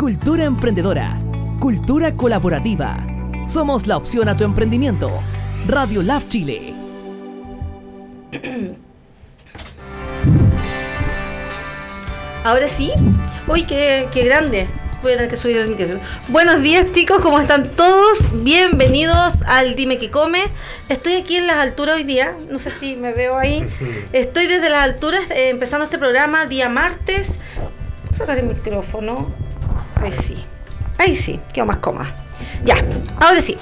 cultura emprendedora, cultura colaborativa. Somos la opción a tu emprendimiento. Radio Lab Chile. Ahora sí. Uy, qué, qué grande. Voy a tener que subir el micrófono. Buenos días chicos, ¿cómo están todos? Bienvenidos al Dime que Come. Estoy aquí en las alturas hoy día, no sé si me veo ahí. Estoy desde las alturas eh, empezando este programa día martes. Voy a sacar el micrófono. Ahí sí. Ahí sí, quedo más cómoda. Ya, ahora sí.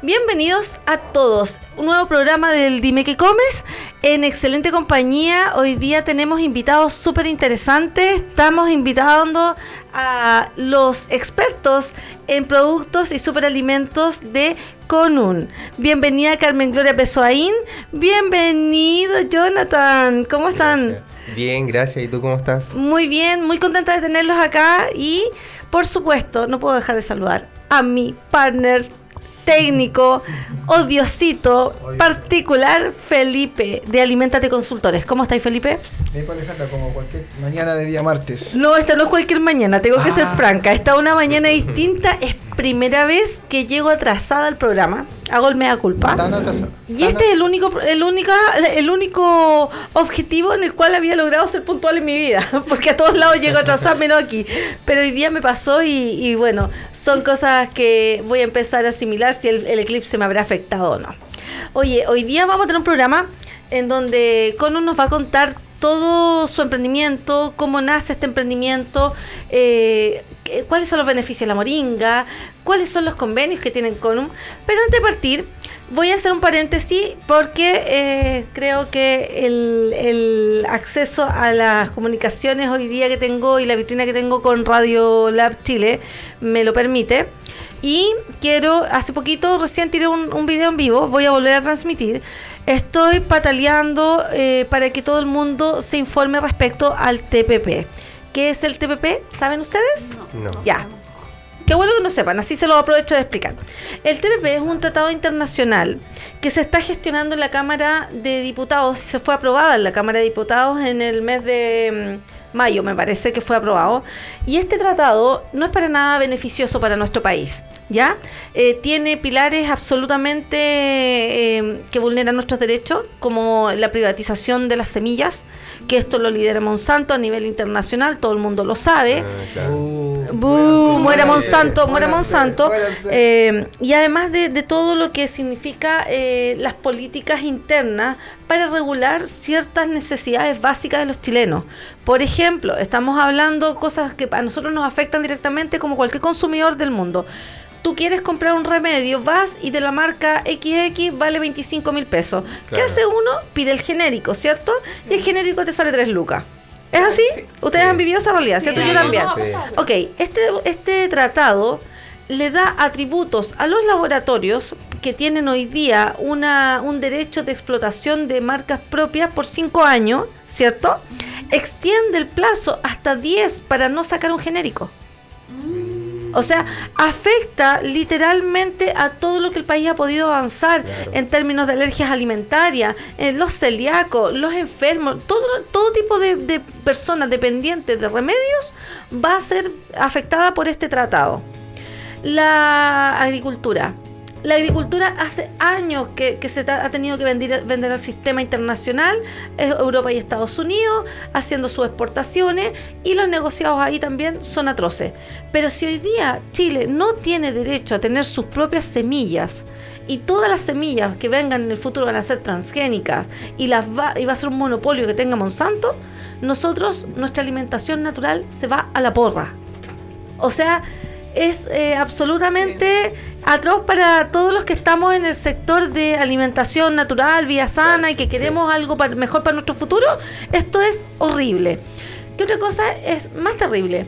Bienvenidos a todos. Un nuevo programa del Dime que comes en excelente compañía. Hoy día tenemos invitados súper interesantes. Estamos invitando a los expertos en productos y superalimentos de Conun. Bienvenida Carmen Gloria Besoaín. Bienvenido Jonathan. ¿Cómo están? Bien, gracias. ¿Y tú cómo estás? Muy bien, muy contenta de tenerlos acá y por supuesto no puedo dejar de saludar a mi partner técnico, odiosito, particular, Felipe, de Alimentate Consultores. ¿Cómo estáis, Felipe? Bien, Alejandra, como cualquier mañana de día martes. No, esta no es cualquier mañana, tengo que ser Ah. franca. Esta es una mañana distinta, es primera vez que llego atrasada al programa. Hago el mea culpa. Tan atrasada. Y este es el único, el única, el único objetivo en el cual había logrado ser puntual en mi vida, porque a todos lados llego atrasada menos aquí. Pero hoy día me pasó y, y bueno, son cosas que voy a empezar a asimilar si el, el eclipse me habrá afectado o no. Oye, hoy día vamos a tener un programa en donde Cono nos va a contar todo su emprendimiento, cómo nace este emprendimiento, eh, cuáles son los beneficios de la moringa, cuáles son los convenios que tienen Conum. Pero antes de partir, voy a hacer un paréntesis porque eh, creo que el acceso a las comunicaciones hoy día que tengo y la vitrina que tengo con Radio Lab Chile me lo permite. Y quiero, hace poquito recién tiré un, un video en vivo, voy a volver a transmitir. Estoy pataleando eh, para que todo el mundo se informe respecto al TPP. ¿Qué es el TPP? ¿Saben ustedes? No. Ya. Qué bueno que no sepan, así se lo aprovecho de explicar. El TPP es un tratado internacional que se está gestionando en la Cámara de Diputados, se fue aprobada en la Cámara de Diputados en el mes de mm, mayo, me parece que fue aprobado. Y este tratado no es para nada beneficioso para nuestro país, ¿ya? Eh, tiene pilares absolutamente eh, que vulneran nuestros derechos, como la privatización de las semillas, que esto lo lidera Monsanto a nivel internacional, todo el mundo lo sabe. Ah, claro. ¡Bú! muera Monsanto, muera Monsanto. Eh, y además de, de todo lo que significa eh, las políticas internas para regular ciertas necesidades básicas de los chilenos. Por ejemplo, estamos hablando cosas que a nosotros nos afectan directamente como cualquier consumidor del mundo. Tú quieres comprar un remedio, vas y de la marca XX vale 25 mil pesos. ¿Qué hace uno? Pide el genérico, ¿cierto? Y el genérico te sale 3 lucas. ¿Es así? Ustedes Sí. han vivido esa realidad, ¿cierto? Sí, Yo también. sí. Ok, este, este tratado le da atributos a los laboratorios que tienen hoy día una, un derecho de explotación de marcas propias por 5 años, ¿cierto? Extiende el plazo hasta 10 para no sacar un genérico. O sea, afecta literalmente a todo lo que el país ha podido avanzar Claro. en términos de alergias alimentarias, eh, los celíacos, los enfermos, todo, todo tipo de, de personas dependientes de remedios va a ser afectada por este tratado. La agricultura. La agricultura hace años que, se ha tenido que vender, vender al sistema internacional, Europa y Estados Unidos, haciendo sus exportaciones y los negociados ahí también son atroces. Pero si hoy día Chile no tiene derecho a tener sus propias semillas y todas las semillas que vengan en el futuro van a ser transgénicas y, las va, y va a ser un monopolio que tenga Monsanto, nosotros, nuestra alimentación natural se va a la porra. O sea, es eh, absolutamente atroz para todos los que estamos en el sector de alimentación natural, vida sana y que queremos algo mejor para nuestro futuro. Esto es horrible. ¿Qué otra cosa es más terrible?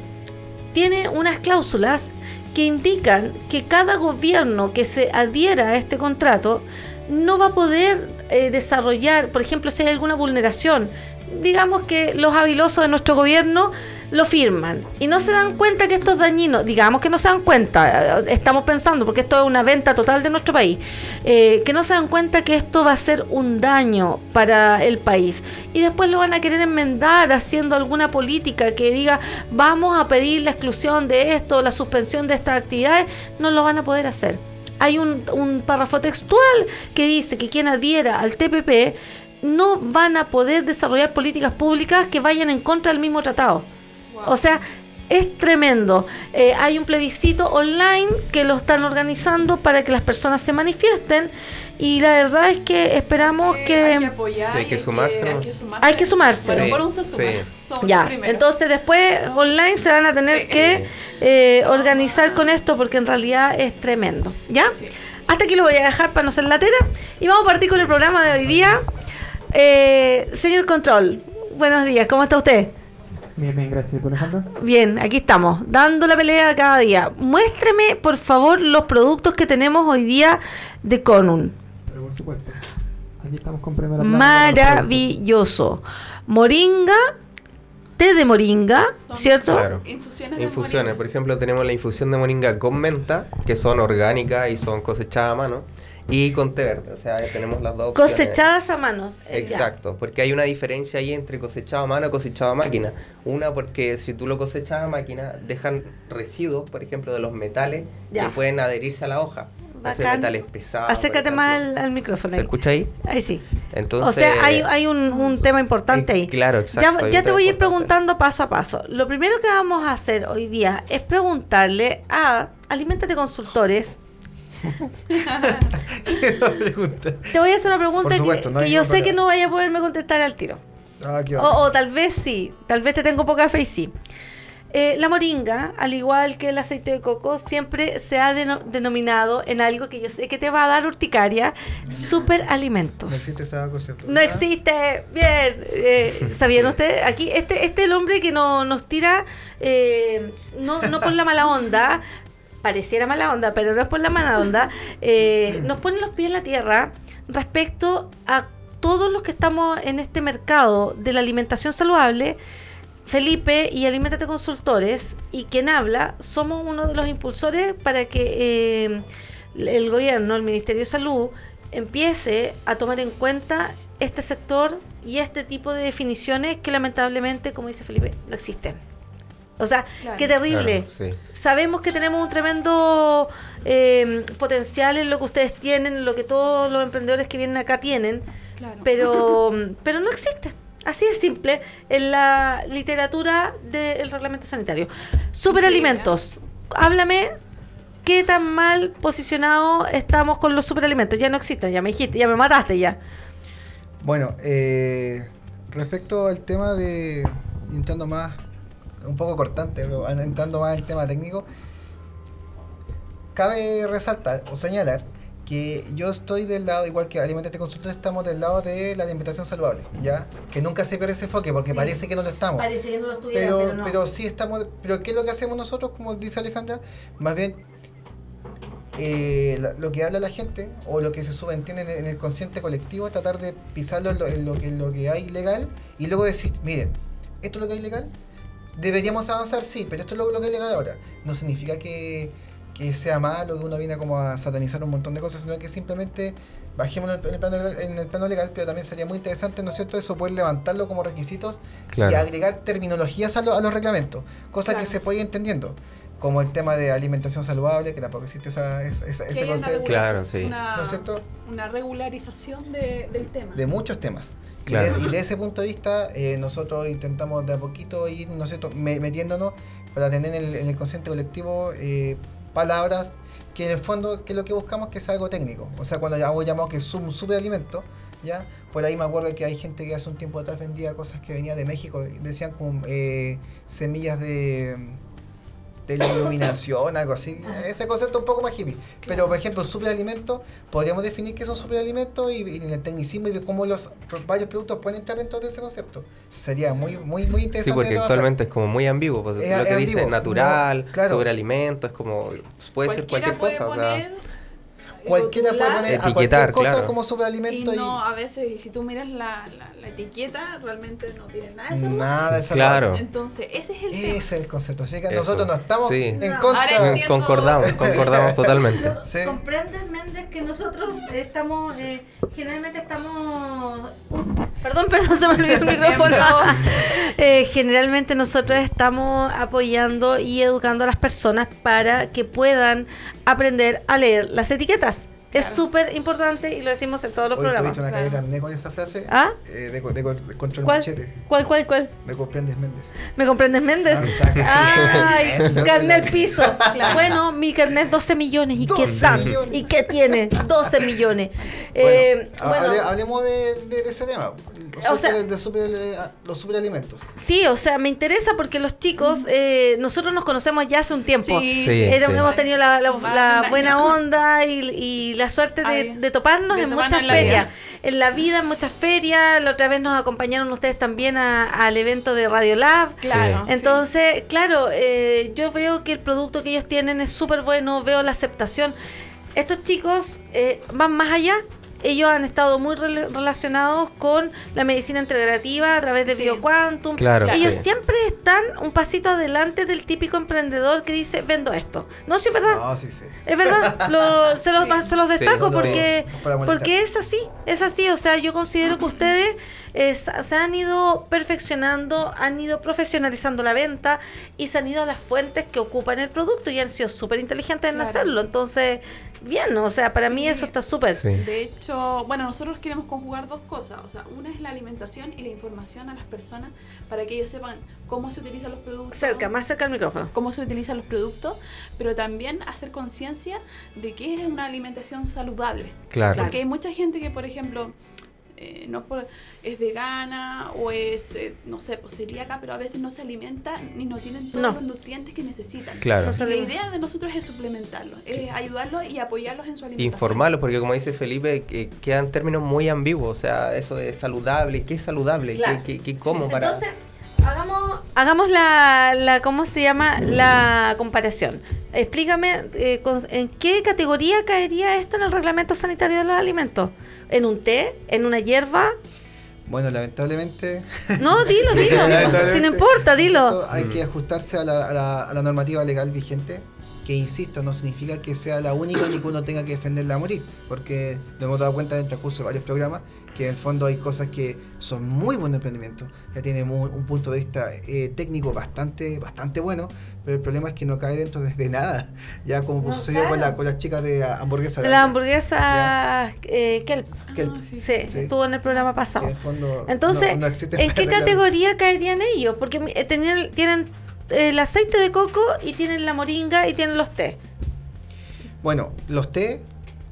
Tiene unas cláusulas que indican que cada gobierno que se adhiera a este contrato no va a poder eh, desarrollar, por ejemplo, si hay alguna vulneración, digamos que los habilosos de nuestro gobierno lo firman y no se dan cuenta que esto es dañino, digamos que no se dan cuenta, estamos pensando, porque esto es una venta total de nuestro país, eh, que no se dan cuenta que esto va a ser un daño para el país y después lo van a querer enmendar haciendo alguna política que diga vamos a pedir la exclusión de esto, la suspensión de estas actividades, no lo van a poder hacer. Hay un, un párrafo textual que dice que quien adhiera al TPP no van a poder desarrollar políticas públicas que vayan en contra del mismo tratado. O sea, es tremendo. Eh, hay un plebiscito online que lo están organizando para que las personas se manifiesten y la verdad es que esperamos que... Hay que apoyar. hay, que sumarse, hay, que sumarse. por un se Ya, entonces después online se van a tener que eh, organizar con esto porque en realidad es tremendo. ¿Ya? Hasta aquí lo voy a dejar para no ser latera y vamos a partir con el programa de hoy día. Eh, señor Control, buenos días, ¿cómo está usted? Bien, bien, gracias. ¿Tú, Alejandro? Bien, aquí estamos, dando la pelea cada día. Muéstreme, por favor, los productos que tenemos hoy día de Conun. Pero por supuesto. Aquí estamos con primera Maravilloso. Moringa, té de moringa, ¿cierto? Claro. Infusiones, infusiones. Por ejemplo, tenemos la infusión de moringa con menta, que son orgánicas y son cosechadas a mano. Y con té verde, o sea, tenemos las dos Cosechadas a manos. Eh, Exacto, porque hay una diferencia ahí entre cosechado a mano y cosechado a máquina. Una, porque si tú lo cosechas a máquina, dejan residuos, por ejemplo, de los metales que pueden adherirse a la hoja. metales pesados. Acércate más al, micrófono. ¿Se escucha ahí? Ahí sí. Entonces, o sea, hay, hay un, un, tema importante ahí. Claro, exacto. Ya, ya te voy a ir preguntando paso a paso. Lo primero que vamos a hacer hoy día es preguntarle a Alimentate Consultores Te voy a hacer una pregunta que, yo sé que no vaya a poderme contestar al tiro. Ah, o, tal vez sí, tal vez te tengo poca fe y sí. Eh, la moringa, al igual que el aceite de coco, siempre se ha denominado en algo que yo sé que te va a dar urticaria, superalimentos. No existe ese concepto. No existe. Bien. Eh, ¿Sabían ustedes? Aquí, este, este es el hombre que no, nos tira, eh, no, no por la mala onda, pareciera mala onda, pero no es por la mala onda, eh, nos pone los pies en la tierra respecto a todos los que estamos en este mercado de la alimentación saludable. Felipe y Alimentate Consultores y quien habla, somos uno de los impulsores para que eh, el gobierno, el Ministerio de Salud, empiece a tomar en cuenta este sector y este tipo de definiciones que lamentablemente, como dice Felipe, no existen. O sea, qué terrible. Sabemos que tenemos un tremendo eh, potencial en lo que ustedes tienen, en lo que todos los emprendedores que vienen acá tienen, pero, pero no existe. Así es simple en la literatura del reglamento sanitario. Superalimentos. Háblame qué tan mal posicionado estamos con los superalimentos. Ya no existen, ya me dijiste, ya me mataste ya. Bueno, eh, respecto al tema de entrando más un poco cortante, entrando más en el tema técnico, cabe resaltar o señalar que yo estoy del lado, igual que Alimentate Consultor, estamos del lado de la alimentación saludable, ¿ya? Que nunca se pierde ese enfoque, porque parece que no lo estamos. Parece que no lo pero, pero, pero, sí estamos, pero ¿qué es lo que hacemos nosotros, como dice Alejandra? Más bien, eh, lo que habla la gente, o lo que se subentiende en, en el consciente colectivo, tratar de pisarlo en lo, en lo, en lo que hay legal, y luego decir, miren, esto es lo que hay legal, deberíamos avanzar, sí, pero esto es lo, que es legal ahora. No significa que, sea malo, que uno viene como a satanizar un montón de cosas, sino que simplemente bajemos en el, plano, en el plano legal, pero también sería muy interesante, ¿no es cierto?, eso poder levantarlo como requisitos y agregar terminologías a, a los reglamentos, cosas que se puede ir entendiendo como el tema de alimentación saludable, que tampoco existe esa, ese concepto. Claro, sí. Una, ¿No es cierto? Una regularización del tema. De muchos temas. Y, de, ese punto de vista, eh, nosotros intentamos de a poquito ir, ¿no sé, metiéndonos para tener en el, en el consciente colectivo eh, palabras que en el fondo que lo que buscamos que sea algo técnico. O sea, cuando hago llamado que es un superalimento, ¿ya? Por ahí me acuerdo que hay gente que hace un tiempo atrás vendía cosas que venían de México, decían como eh, semillas de iluminación, algo así. Ese concepto un poco más hippie. Pero, por ejemplo, superalimento, podríamos definir qué son superalimentos y, y en el tecnicismo y de cómo los varios productos pueden entrar dentro de ese concepto. Sería muy, muy, muy interesante. Sí, porque actualmente es como muy ambiguo. Pues, lo que dice natural, superalimento, es como. Puede ser cualquier cosa. Cualquiera puede poner a Etiquetar, cualquier cosa claro. como Y superalimento y, no, a veces, si tú miras la, la, la etiqueta, realmente no tiene nada de saludable. nada de esa Claro. Entonces, ese es el Ese tema. es el concepto. Así que Eso. nosotros no estamos Sí. en No, contra. entiendo. Concordamos, concordamos totalmente. Sí. ¿Comprendes, Méndez, que nosotros estamos, eh, generalmente estamos... Perdón, perdón, se me olvidó el micrófono. Eh, generalmente nosotros estamos apoyando y educando a las personas para que puedan aprender a leer las etiquetas. Es Claro. súper importante y lo decimos en todos los Hoy programas. tuviste una Claro. calle carné con esa frase. ¿Ah? Eh, de, de, de contra el ¿Cuál? machete. ¿Cuál, cuál, cuál? Me comprendes, Méndez. ¿Me comprendes, Méndez? Ah. Ay, carnet piso. Bueno, mi carnet 12 millones. ¿Y qué 12 tal? millones. ¿Y qué tiene? 12 millones. Bueno, Eh, ha- bueno, hable- hablemos de, de- de ese tema. O sea- de, de super- eh, los superalimentos. sí, o sea, me interesa porque los chicos, eh, nosotros nos conocemos ya hace un tiempo. Sí, Sí. Era- Hemos tenido la, buena onda y, y la suerte de, de toparnos de en toparnos muchas en la ferias. vida. En la vida, en muchas ferias. La otra vez nos acompañaron ustedes también al evento de Radio Lab. Claro. sí. Entonces, claro, eh, yo veo que el producto que ellos tienen es súper bueno, veo la aceptación. Estos chicos eh, van más allá. Ellos han estado muy rela- relacionados con la medicina integrativa a través de Sí. BioQuantum. Claro, Ellos sí. siempre están un pasito adelante del típico emprendedor que dice, vendo esto. No, sí es verdad. No, sí, sí. Es verdad, lo- se, los, Sí. se los destaco porque, porque es así, es así. O sea, yo considero que ustedes se han ido perfeccionando, han ido profesionalizando la venta y se han ido a las fuentes que ocupan el producto y han sido súper inteligentes en Claro. hacerlo. Entonces, bien, o sea, para mí Sí. eso está súper. Sí. De hecho, bueno, nosotros queremos conjugar dos cosas. O sea, una es la alimentación y la información a las personas para que ellos sepan cómo se utilizan los productos. Cerca, más cerca al micrófono. cómo se utilizan los productos, pero también hacer conciencia de que es una alimentación saludable. Claro. Porque hay mucha gente que, por ejemplo, eh, no por- es vegana o es, eh, no sé, pues celíaca, pero a veces no se alimenta ni no tienen todos No. los nutrientes que necesitan. Claro. No la idea de nosotros es suplementarlos, es ayudarlos y apoyarlos en su alimentación. Informarlos, porque como dice Felipe, que quedan términos muy ambiguos. O sea, eso de saludable, ¿qué es saludable? ¿Qué, Claro. qué, qué como para...? Entonces, hagamos, hagamos la, la, ¿cómo se llama? La comparación. Explícame, eh, con- ¿en qué categoría caería esto en el reglamento sanitario de los alimentos? ¿En un té? ¿En una hierba? Bueno, lamentablemente. No, dilo, dilo. si no importa, dilo. Hay que ajustarse a la, a la- a la normativa legal vigente, que insisto, no significa que sea la única ni que uno tenga que defenderla a morir, porque nos hemos dado cuenta en el transcurso de varios programas que en el fondo hay cosas que son muy buen emprendimiento, ya tiene mu- un punto de vista eh, técnico bastante, bastante bueno, pero el problema es que no cae dentro de, de nada, ya como No, sucedió con, claro. la, con las chicas de ah, hamburguesa. De de la Alta, hamburguesa eh, Kelp. Ah, que el- sí. Sí, Sí. estuvo en el programa que en pasado. el fondo Entonces, no- no ¿en qué categoría caerían ellos? Porque eh, tenían- tienen el aceite de coco y tienen la moringa y tienen los té. Bueno, los té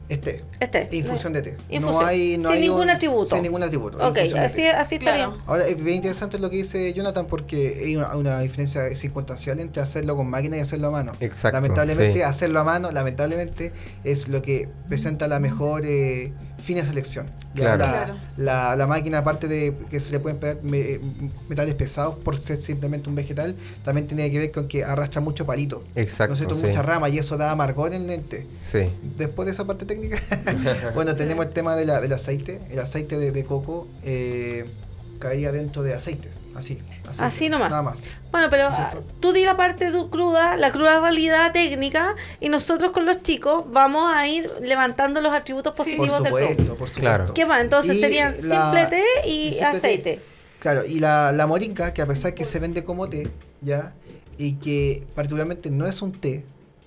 es té. Este. Infusión de té. Infusión. No hay, no Sin hay ningún un- atributo. Sin ningún atributo. Ok, así, té. así está Claro. bien. Ahora, es bien interesante lo que dice Jonathan porque hay una, una diferencia circunstancial entre hacerlo con máquina y hacerlo a mano. Exacto, Lamentablemente, sí. hacerlo a mano, lamentablemente, es lo que presenta la mejor eh, fina selección. Ya Claro. La, Claro. la- la máquina, aparte de que se le pueden pegar me- metales pesados por ser simplemente un vegetal, también tiene que ver con que arrastra mucho palito. Exacto, ¿No cierto? sí. Mucha rama y eso da amargor en el lente. Sí. Después de esa parte técnica, bueno, tenemos el tema de la- del aceite. El aceite de, de coco eh, caía dentro de aceites, así. aceite, Así nomás. Nada más. Bueno, pero ¿No ah, tú di la parte cruda, la cruda realidad técnica, y nosotros con los chicos vamos a ir levantando los atributos Sí. Por positivos del producto. supuesto, por supuesto. Claro. ¿Qué más? Entonces Y serían la- simple té y, y simple té. aceite. Claro, y la, la moringa, que a pesar que se vende como té, ¿ya? Y que particularmente no es un té,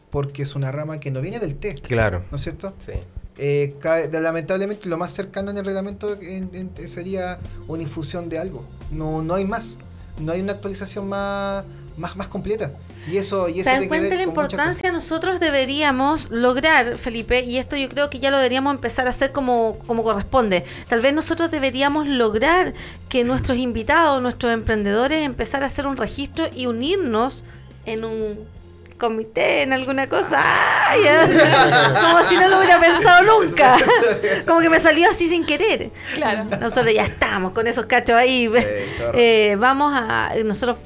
porque es una rama que no viene del té, Claro. ¿no es cierto? Sí. Eh, cae- lamentablemente lo más cercano en el reglamento en- en- sería una infusión de algo. No, no hay más. No hay una actualización más, más, más completa. Y eso, y eso ¿Se dan cuenta la importancia? Nosotros deberíamos lograr, Felipe, y esto yo creo que ya lo deberíamos empezar a hacer como, como corresponde. Tal vez nosotros deberíamos lograr que nuestros invitados, nuestros emprendedores, empezar a hacer un registro y unirnos en un comité, en alguna cosa. ¡Ay! Como si no lo hubiera pensado nunca. Como que me salió así sin querer. Claro. Nosotros ya estamos con esos cachos ahí. Eh, vamos a. Nosotros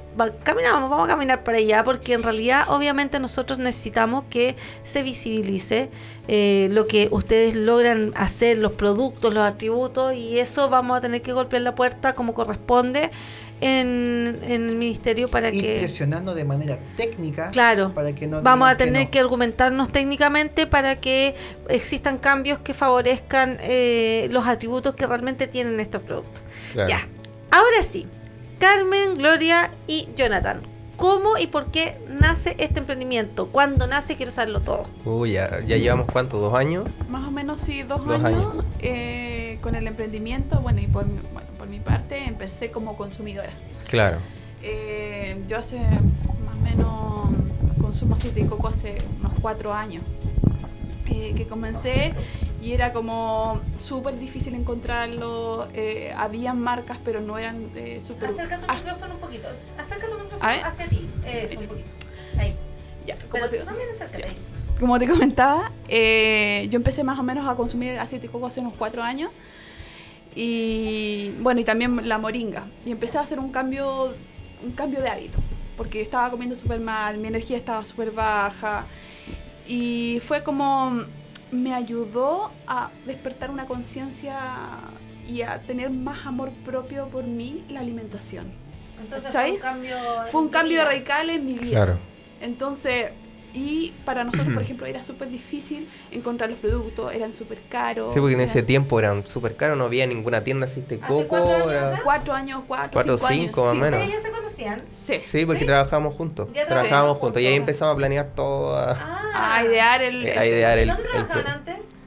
caminamos, vamos a caminar para allá porque en realidad, obviamente, nosotros necesitamos que se visibilice eh, lo que ustedes logran hacer, los productos, los atributos, y eso vamos a tener que golpear la puerta como corresponde en, el ministerio para que... Presionando de manera técnica. Claro. Para que no vamos a tener que, argumentarnos técnicamente para que existan cambios que favorezcan eh, los atributos que realmente tienen estos productos. Ya. Ahora sí, Carmen, Gloria y Jonathan. ¿Cómo y por qué nace este emprendimiento? ¿Cuándo nace? Quiero saberlo todo. Uy, ya, llevamos cuánto, dos años. Más o menos sí, dos, años, eh, con el emprendimiento. Bueno, y por, por mi parte empecé como consumidora. Claro. Eh, yo hace más o menos consumo aceite de coco hace unos cuatro años. Eh, que comencé y era como súper difícil encontrarlo. Eh, habían marcas, pero no eran eh, súper. Acerca tu ah. micrófono un poquito. Acerca tu micrófono hacia ti. Eso, un poquito. Ahí. Ya, como te, Como te comentaba, eh, yo empecé más o menos a consumir aceite de coco hace unos cuatro años. Y bueno, y también la moringa. Y empecé a hacer un cambio, un cambio de hábito. Porque estaba comiendo súper mal, mi energía estaba súper baja. Y fue como me ayudó a despertar una conciencia y a tener más amor propio por mí la alimentación. Entonces fue un cambio, fue un cambio radical en mi vida. Claro. Entonces, y para nosotros, por ejemplo, era súper difícil encontrar los productos, eran súper caros. Sí, porque en ese tiempo eran súper caros, no había ninguna tienda así de coco. Cuatro años, cuatro años, cuatro, cuatro cinco, cinco más o menos. ¿Ustedes ya se conocían? Sí. Sí, porque trabajábamos juntos. Trabajábamos juntos y ahí empezamos a planear todo. A, ah. a idear el. A idear el, ¿Dónde trabajaban antes?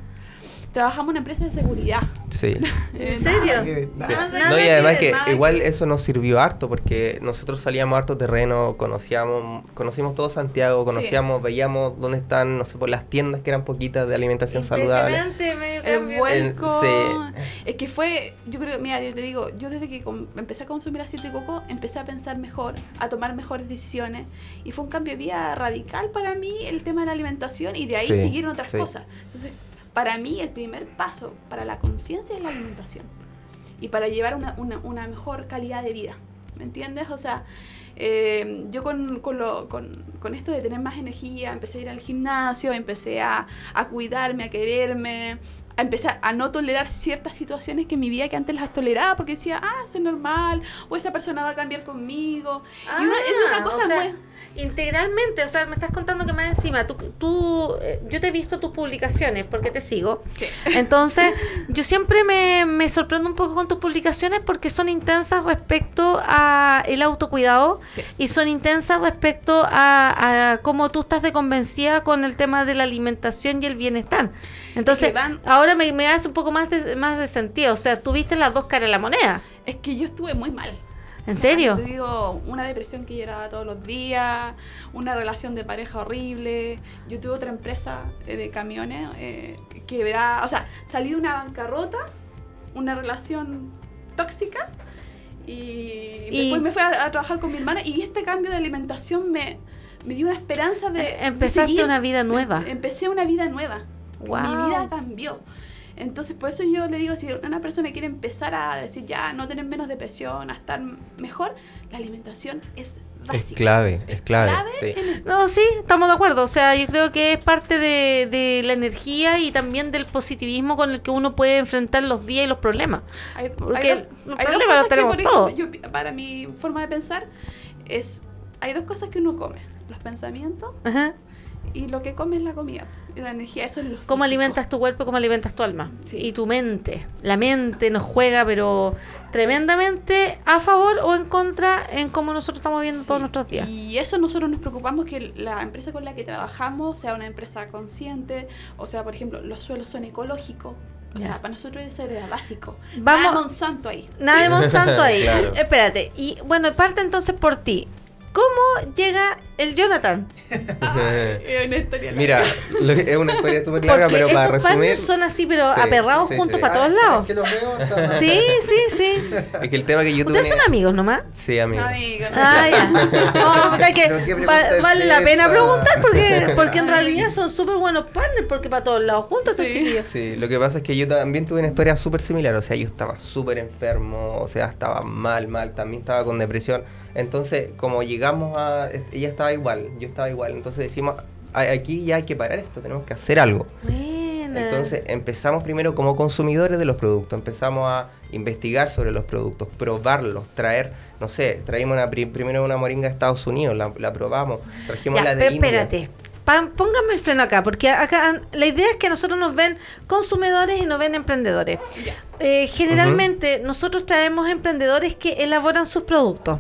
Trabajamos en una empresa de seguridad. Sí. ¿En serio? no, y además que igual eso nos sirvió harto porque nosotros salíamos a harto terreno, conocíamos, conocimos todo Santiago, conocíamos, veíamos dónde están, no sé, por las tiendas que eran poquitas de alimentación saludable. medio cambio. El sí. Es que fue, yo creo, mira, yo te digo, yo desde que empecé a consumir aceite de coco, empecé a pensar mejor, a tomar mejores decisiones y fue un cambio de vida radical para mí el tema de la alimentación y de ahí siguieron otras cosas. Entonces, para mí el primer paso para la conciencia es la alimentación y para llevar una, una, mejor calidad de vida. ¿Me entiendes? O sea, eh, yo con, con, lo, con, con, esto de tener más energía, empecé a ir al gimnasio, empecé a, a cuidarme, a quererme, a empezar a no tolerar ciertas situaciones que en mi vida que antes las toleraba porque decía, ah, es normal, o esa persona va a cambiar conmigo. y una, es una ah, cosa muy integralmente, o sea, me estás contando que más encima, tú, tú eh, yo te he visto tus publicaciones porque te sigo. Entonces, yo siempre me, me, sorprendo un poco con tus publicaciones porque son intensas respecto a el autocuidado y son intensas respecto a, a cómo tú estás de convencida con el tema de la alimentación y el bienestar. Entonces, ahora me, me hace un poco más de, más de sentido, o sea, tuviste las dos caras de la moneda. Es que yo estuve muy mal. ¿En serio? Te digo, una depresión que lloraba todos los días, una relación de pareja horrible. Yo tuve otra empresa eh, de camiones eh, que verá, o sea, salí de una bancarrota, una relación tóxica y, después me fui a, trabajar con mi hermana y este cambio de alimentación me, me dio una esperanza de... Empezaste una vida nueva. Em, empecé una vida nueva. Mi vida cambió. Entonces, por eso yo le digo, si una persona quiere empezar a decir ya, no tener menos depresión, a estar mejor, la alimentación es básica. Es clave, es clave. No, sí, estamos de acuerdo. O sea, yo creo que es parte de, la energía y también del positivismo con el que uno puede enfrentar los días y los problemas. Porque los problemas los tenemos todos. para mi forma de pensar, es hay dos cosas que uno come. Los pensamientos y lo que come es la comida la energía, eso es lo ¿Cómo alimentas tu cuerpo, cómo alimentas tu alma? Y tu mente. La mente nos juega, pero tremendamente a favor o en contra en cómo nosotros estamos viendo todos nuestros días. Y eso nosotros nos preocupamos que la empresa con la que trabajamos sea una empresa consciente, o sea, por ejemplo, los suelos son ecológicos. O sea, para nosotros eso era básico. Vamos, nada de Monsanto ahí. Nada de Monsanto ahí. Espérate. Y bueno, parte entonces por ti. ¿Cómo llega el Jonathan? Es una historia larga. Mira, lo que- es una historia súper larga, Porque pero para estos resumir. partners son así, pero Sí, aperrados sí, sí, juntos sí. para todos lados. que los veo, está- Sí, sí, sí. Es que el tema que yo tuve. Ustedes son amigos nomás. Sí, amigo. Amigo, no. Ah, ya. No, que va- vale la pena preguntar porque, porque en realidad son súper buenos partners porque para todos lados juntos estos chiquillos. Sí, lo que pasa es que yo también tuve una historia súper similar, o sea, yo estaba súper enfermo, o sea, estaba mal, mal, también estaba con depresión. Entonces, como llegamos a... Ella estaba igual, yo estaba igual, entonces decimos, "A- aquí ya hay que parar esto, tenemos que hacer algo. Buena. Entonces empezamos primero como consumidores de los productos, empezamos a investigar sobre los productos, probarlos, traer, no sé, traímos una, pri- primero una moringa de Estados Unidos, la, la probamos, trajimos Ya, la de pero India. espérate. Póngame el freno acá, porque acá la idea es que nosotros nos ven consumidores y nos ven emprendedores. Eh, generalmente nosotros traemos emprendedores que elaboran sus productos.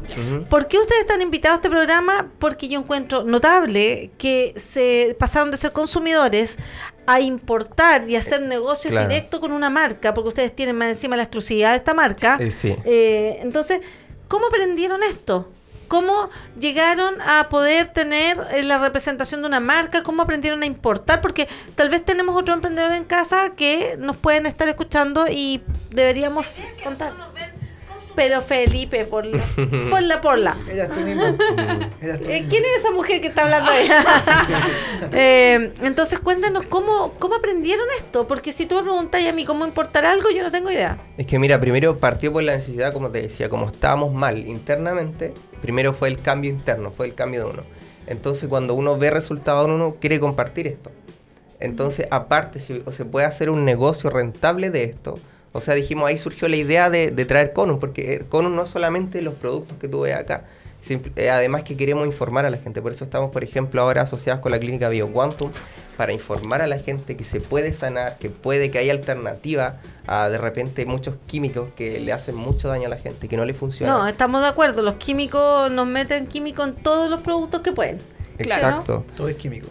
¿Por qué ustedes están invitados a este programa? Porque yo encuentro notable que se pasaron de ser consumidores a importar y hacer negocios Claro. directos con una marca, porque ustedes tienen más encima la exclusividad de esta marca. Eh, sí. Eh, entonces, ¿cómo aprendieron esto? ¿Cómo llegaron a poder tener eh, la representación de una marca? ¿Cómo aprendieron a importar? Porque tal vez tenemos otro emprendedor en casa que nos pueden estar escuchando y deberíamos contar. Pero Felipe, por la, por la, por la. Ella es tú misma. Ella es tú misma. ¿Quién es esa mujer que está hablando ahí? Eh, entonces cuéntanos cómo, cómo aprendieron esto, porque si tú me preguntas a mí cómo importar algo, yo no tengo idea. Es que mira, primero partió por la necesidad, como te decía, como estábamos mal internamente, primero fue el cambio interno, fue el cambio de uno. Entonces cuando uno ve resultados en uno, quiere compartir esto. Entonces, aparte, si o se puede hacer un negocio rentable de esto, o sea, dijimos, ahí surgió la idea de, de traer Conum, porque eh, Conum no es solamente los productos que tú ves acá, simple- eh, además que queremos informar a la gente, por eso estamos, por ejemplo, ahora asociados con la clínica BioQuantum, para informar a la gente que se puede sanar, que puede, que hay alternativa a de repente muchos químicos que le hacen mucho daño a la gente, que no le funcionan. No, estamos de acuerdo. Los químicos nos meten químicos en todos los productos que pueden. claro. Exacto. Todo es químico.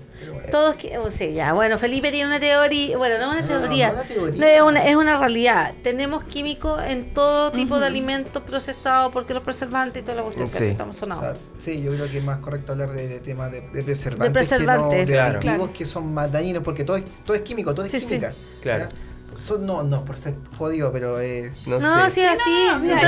Todos, qui- oh, sí, ya. Bueno, Felipe tiene una teoría. Bueno, no una No, teoría. no, no una teoría. Es una, es una realidad. Tenemos químicos en todo tipo de Ujú. alimentos procesados porque los preservantes y toda la cuestión Sí. que estamos O sonando. sea, sí, yo creo que es más correcto hablar de, de temas de, de preservantes, preservantes. que no de Claro. aditivos Claro. que son más dañinos, porque todo es, todo es químico, todo es Sí, sí. química. Claro. ¿ya? Son- no, no, por ser jodido, pero eh, No, No, sé. si es así. no, mira,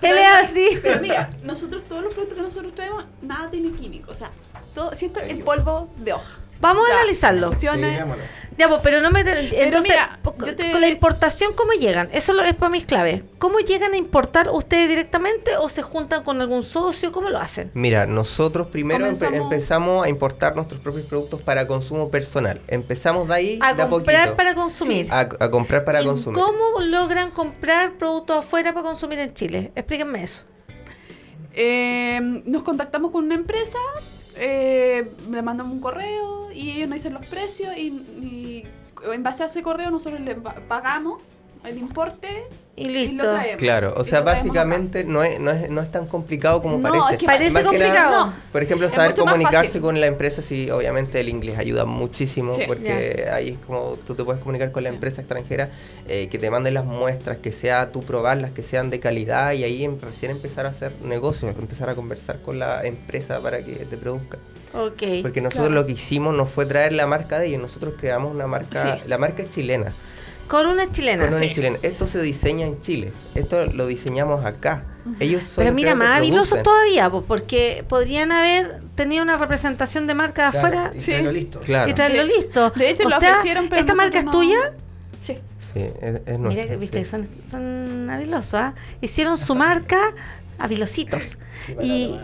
pero- él es así. Pero mira, nosotros todos los productos que nosotros traemos, nada tiene químico. O sea, todo, si esto es polvo de hoja. Vamos a analizarlo. Digámoslo. Ya, pues, pero no me. Entonces, mira, te- con la importación, ¿cómo llegan? Eso lo- es para mis claves. ¿Cómo llegan a importar ustedes directamente o se juntan con algún socio? ¿Cómo lo hacen? Mira, nosotros primero empe- empezamos a importar nuestros propios productos para consumo personal. Empezamos de ahí A de a comprar poquito. para consumir. a, a comprar para ¿Y consumir. ¿Cómo logran comprar productos afuera para consumir en Chile? Explíquenme eso. Eh, nos contactamos con una empresa, eh, le mandamos un correo y ellos nos dicen los precios y, y en base a ese correo nosotros le pa- pagamos el importe Y y listo. lo traemos. Claro, o sea, básicamente no es, no, es, no es tan complicado como No, parece. es que Parece Más que nada, complicado. No. por ejemplo, Es saber comunicarse con la empresa, sí, obviamente el inglés ayuda muchísimo, Sí. porque ahí es como tú te puedes comunicar con la Sí. empresa extranjera, eh, que te manden las muestras, que sea tú probarlas, que sean de calidad, y ahí em- recién empezar a hacer negocios, empezar a conversar con la empresa para que te produzca. Ok. Porque nosotros Claro. lo que hicimos no fue traer la marca de ellos, nosotros creamos una marca, Sí. la marca es chilena. Con una chilena. Con una sí. chilena. Esto se diseña en Chile, esto lo diseñamos acá. Ellos son Pero mira, más habilosos todavía, porque podrían haber tenido una representación de marca de Claro, afuera y Sí. traerlo listo. Claro. y traerlo De- listo. de hecho, o lo sea, ofrecieron, pero ¿esta marca es tuya? Sí. Sí, es, es Mira, nuestra, que, viste, sí. son, son habilosos, ¿ah? Hicieron su marca habilositos. Qué Y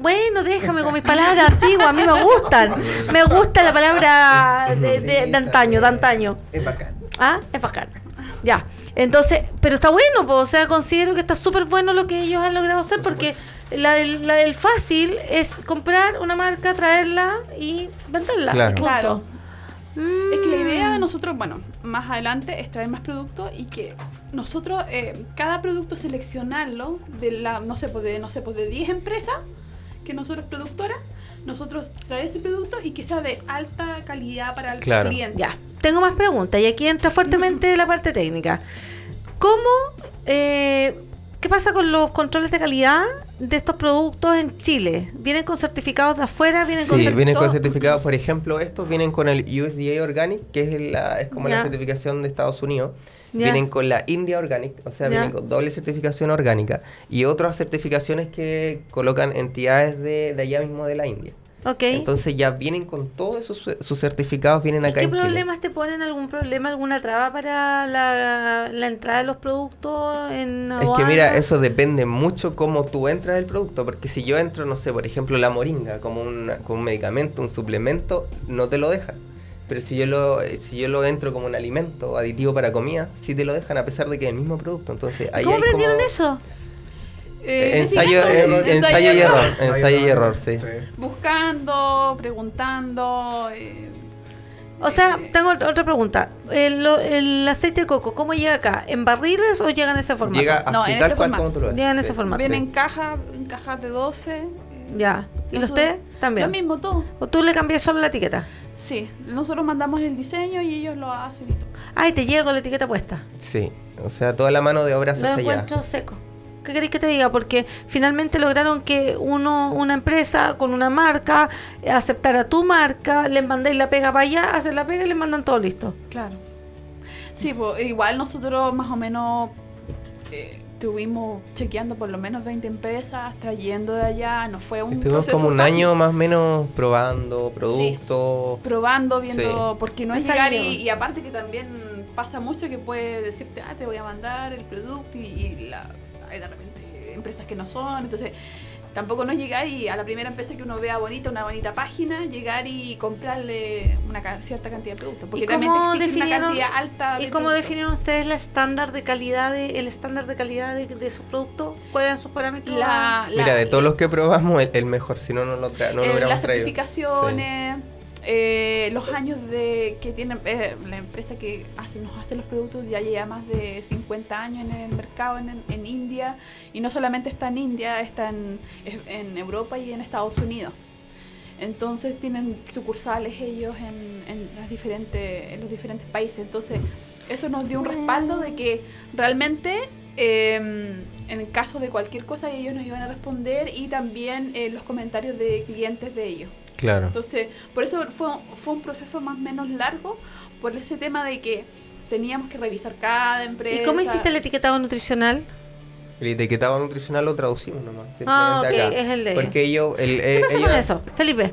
bueno, déjame con mis palabras antiguas, a mí me gustan. Me gusta la palabra de, de- antaño, de antaño. Es bacán. Ah, es bacán. Ya. Entonces, pero está bueno, pues, o sea, considero que está súper bueno lo que ellos han logrado hacer porque la del, la del fácil es comprar una marca, traerla y venderla. Claro. Mm. Es que la idea de nosotros, bueno, más adelante es traer más productos y que nosotros, eh, cada producto seleccionarlo de la, no sé, pues de, no sé, pues de 10 empresas que nosotros productoras, nosotros traer ese producto y que sea de alta calidad para el Claro. cliente. Ya, tengo más preguntas y aquí entra fuertemente la parte técnica. ¿Cómo, eh, qué pasa con los controles de calidad de estos productos en Chile? ¿Vienen con certificados de afuera? ¿Vienen sí, con vienen con certificados. Por ejemplo, estos vienen con el USDA Organic, que es, la, es como la certificación de Estados Unidos. Vienen con la India Organic, o sea, Ya. vienen con doble certificación orgánica. Y otras certificaciones que colocan entidades de, de allá mismo de la India. Ok. Entonces ya vienen con todos esos sus certificados, vienen ¿Y acá qué en Chile. problemas te ponen? ¿Algún problema, alguna traba para la, la entrada de los productos en Es que aduana? mira, eso depende mucho cómo tú entras el producto, porque si yo entro, no sé, por ejemplo, la moringa como, una- como un medicamento, un suplemento, no te lo dejan. Pero si yo lo si yo lo entro como un alimento aditivo para comida, sí te lo dejan a pesar de que es el mismo producto. Entonces, ahí ¿Cómo hay aprendieron como eso? Eh, ensayo, investigando, eh, ensayo y error, ensayo y error, sí. Buscando, preguntando. eh, O sea, eh, tengo otra pregunta. El, lo- el aceite de coco, ¿cómo llega acá? ¿En barriles o llega en ese formato? Llega No, así en tal este cual formato. como tú lo ves. Llega en ese Sí. formato. Viene Sí. en caja, en cajas de 12. eh, Ya. ¿Y los té? También. Lo mismo, todo. ¿O tú le cambias solo la etiqueta? Sí, nosotros mandamos el diseño y ellos lo hacen y todo. Ay, te llega con la etiqueta puesta. Sí, o sea, toda la mano de obra se Lo hace allá. encuentro seco. ¿Qué queréis que te diga? Porque finalmente lograron que uno, una empresa con una marca eh, aceptara tu marca, les mandéis la pega para allá, hacen la pega y les mandan todo listo. Claro. Sí, pues igual nosotros más o menos eh, estuvimos chequeando por lo menos 20 empresas, trayendo de allá, no fue un Estuvimos proceso como un fácil. año más o menos probando productos. probando, viendo, Sí. porque no ¿Qué es llegar y, aparte que también pasa mucho que puede decirte, ah, te voy a mandar el producto y, y la, hay de repente empresas que no son, entonces tampoco no es llegar y a la primera empresa que uno vea bonita, una bonita página, llegar y comprarle una ca- cierta cantidad de productos, porque ¿Y también exigen una cantidad alta de ¿Y cómo productos. definieron ustedes la estándar de calidad de, el estándar de calidad de, de su producto? ¿Cuáles eran sus parámetros? La- la- Mira, de todos los que probamos, el, el mejor, si no, no lo, tra no lo Eh, hubiéramos las traído. certificaciones, eh, los años de que tienen eh, la empresa que hace, nos hace los productos ya lleva más de 50 años en el mercado en, en India y no solamente está en India, está en, en Europa y en Estados Unidos. Entonces tienen sucursales ellos en, en las diferentes, en los diferentes países. Entonces eso nos dio un respaldo de que realmente eh, en el caso de cualquier cosa ellos nos iban a responder y también eh, los comentarios de clientes de ellos. Claro. Entonces, por eso fue, fue un proceso más o menos largo, por ese tema de que teníamos que revisar cada empresa. ¿Y cómo hiciste el etiquetado nutricional? El etiquetado nutricional lo traducimos nomás. Ah, ok, acá. es el de Porque ellos. El, ¿Qué eh, pasa con eso? Felipe,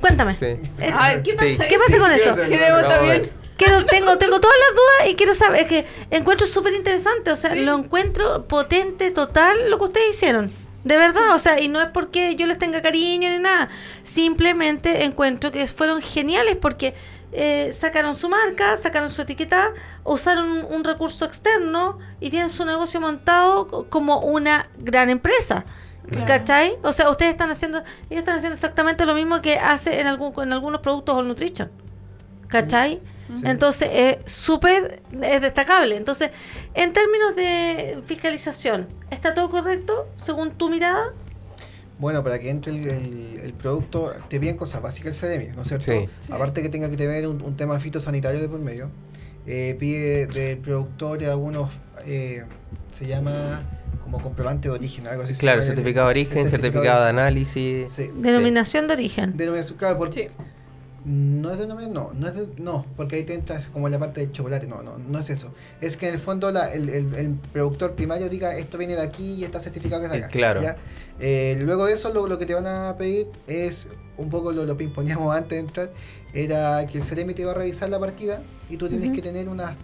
cuéntame. Sí. Eh, A ver, ¿qué pasa? Sí. ¿Qué pasa con eso? Queremos también. Quiero, tengo, tengo todas las dudas y quiero saber, es que encuentro súper interesante, o sea, Sí. lo encuentro potente total lo que ustedes hicieron. De verdad, o sea, y no es porque yo les tenga cariño ni nada, simplemente encuentro que fueron geniales porque eh, sacaron su marca, sacaron su etiqueta, usaron un, un recurso externo y tienen su negocio montado co- como una gran empresa. Claro. ¿Cachai? O sea, ustedes están haciendo, ellos están haciendo exactamente lo mismo que hace en, algún, en algunos productos All Nutrition. ¿Cachai? Ujú. Entonces, es súper es destacable. Entonces, en términos de fiscalización, ¿está todo correcto según tu mirada? Bueno, para que entre el, el- el producto, te piden cosas básicas el CEREMI, ¿no es cierto? Sí. Sí. Aparte que tenga que tener un, un tema fitosanitario de por medio, eh, pide del productor algunos, eh, se llama como comprobante de origen, algo así. se Claro, certificado de origen, certificado, de análisis. Sí. Denominación de origen. Denominación, claro, porque Sí. No es denominación, no, no es de- no, porque ahí te entras como la parte del chocolate, no, no, no es eso. Es que en el fondo la- el, el- el productor primario diga esto viene de aquí y está certificado que es de Eh, acá. claro. ¿ya? Eh, luego de eso lo, lo que te van a pedir es, un poco lo, lo pimponíamos antes de entrar, era que el Ceremi te va a revisar la partida y tú tienes que tener unas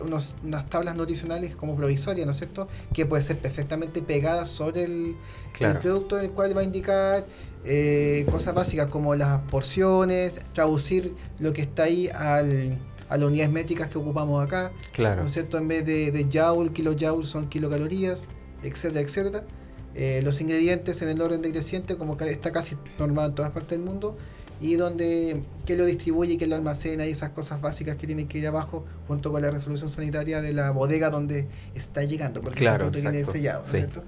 unos- unas tablas nutricionales como provisorias, ¿no es cierto? Que puede ser perfectamente pegadas sobre el, Claro. el producto en el cual va a indicar eh, cosas básicas como las porciones, traducir lo que está ahí al, a las unidades métricas que ocupamos acá, Claro. ¿no es cierto? En vez de, de joule, kilojoule son kilocalorías, etcétera, etcétera. Eh, los ingredientes en el orden decreciente, como está casi normal en todas partes del mundo, y donde quién lo distribuye, quién lo almacena y esas cosas básicas que tienen que ir abajo, junto con la resolución sanitaria de la bodega donde está llegando, porque Claro, ese producto viene sellado, ¿no es Sí. cierto?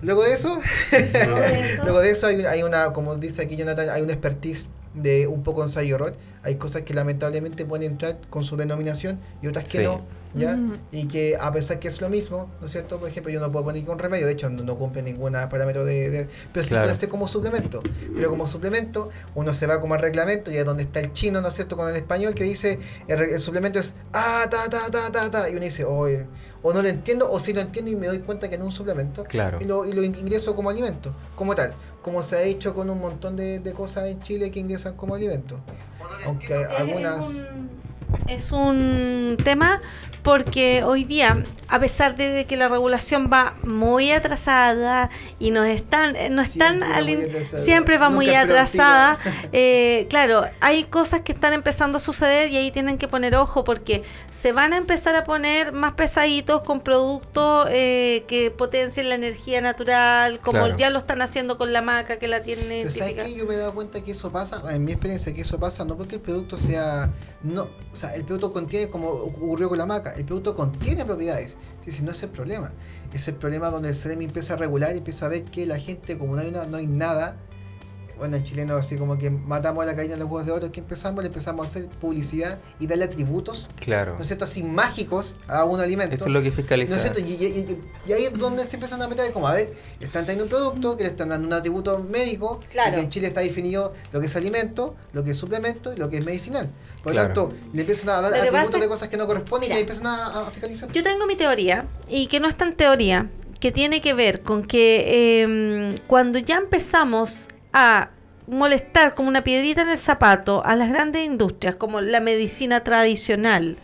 Luego de eso, Luego de eso, Luego de eso hay, hay una, como dice aquí Jonathan, hay una expertise de un poco ensayo error. Hay cosas que lamentablemente pueden entrar con su denominación y otras que Sí. no, ¿ya? Y que a pesar que es lo mismo, ¿no es cierto? Por ejemplo, yo no puedo poner con remedio, de hecho no, cumple ningún parámetro de, pero sí puede ser como suplemento. Pero como suplemento, uno se va como al reglamento, y es donde está el chino, ¿no es cierto?, con el español que dice el, suplemento es ah, ta, ta, ta, ta, ta, y uno dice, oye, o no lo entiendo, o sí lo entiendo y me doy cuenta que no es un suplemento. Claro. Y lo, y lo ingreso como alimento, como tal. Como se ha hecho con un montón de, de cosas en Chile que ingresan como alimento. Aunque algunas es un tema porque hoy día, a pesar de que la regulación va muy atrasada y nos están, eh, no están siempre, va muy atrasada, eh, claro, hay cosas que están empezando a suceder y ahí tienen que poner ojo porque se van a empezar a poner más pesaditos con productos eh, que potencien la energía natural, como ya lo están haciendo con la maca que la tiene. ¿Sabes qué? Yo me he dado cuenta que eso pasa, en mi experiencia, que eso pasa no porque el producto sea, no, sea, el producto contiene como ocurrió con la maca el producto contiene propiedades. Sí, no es el problema. Es el problema donde el CEREMI empieza a regular y empieza a ver que la gente, como no hay, no hay nada, bueno, en chileno así como que matamos a la caída de los huevos de oro, que empezamos, le empezamos a hacer publicidad y darle atributos, claro. ¿no es cierto?, así mágicos a un alimento. Eso es lo que fiscaliza. ¿No es cierto? Y, ahí es donde se empiezan a meter, como, a ver, están trayendo un producto, que le están dando un atributo médico, claro. que en Chile está definido lo que es alimento, lo que es suplemento y lo que es medicinal. Por lo tanto, le empiezan a dar atributos de cosas que no corresponden y ahí empiezan a, fiscalizar. Yo tengo mi teoría, y que no es tan teoría, que tiene que ver con que em, cuando ya empezamos a molestar como una piedrita en el zapato a las grandes industrias como la medicina tradicional,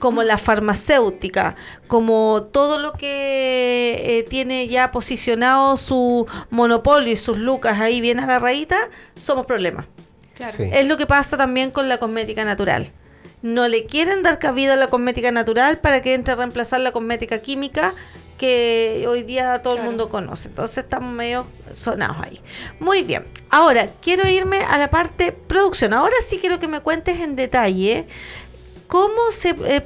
como la farmacéutica, como todo lo que eh, tiene ya posicionado su monopolio y sus lucas ahí bien agarraditas, somos problemas. Es lo que pasa también con la cosmética natural. No le quieren dar cabida a la cosmética natural para que entre a reemplazar la cosmética química que hoy día todo el mundo conoce. Entonces estamos medio sonados ahí. Muy bien. Ahora, quiero irme a la parte producción. Ahora sí quiero que me cuentes en detalle cómo se, eh,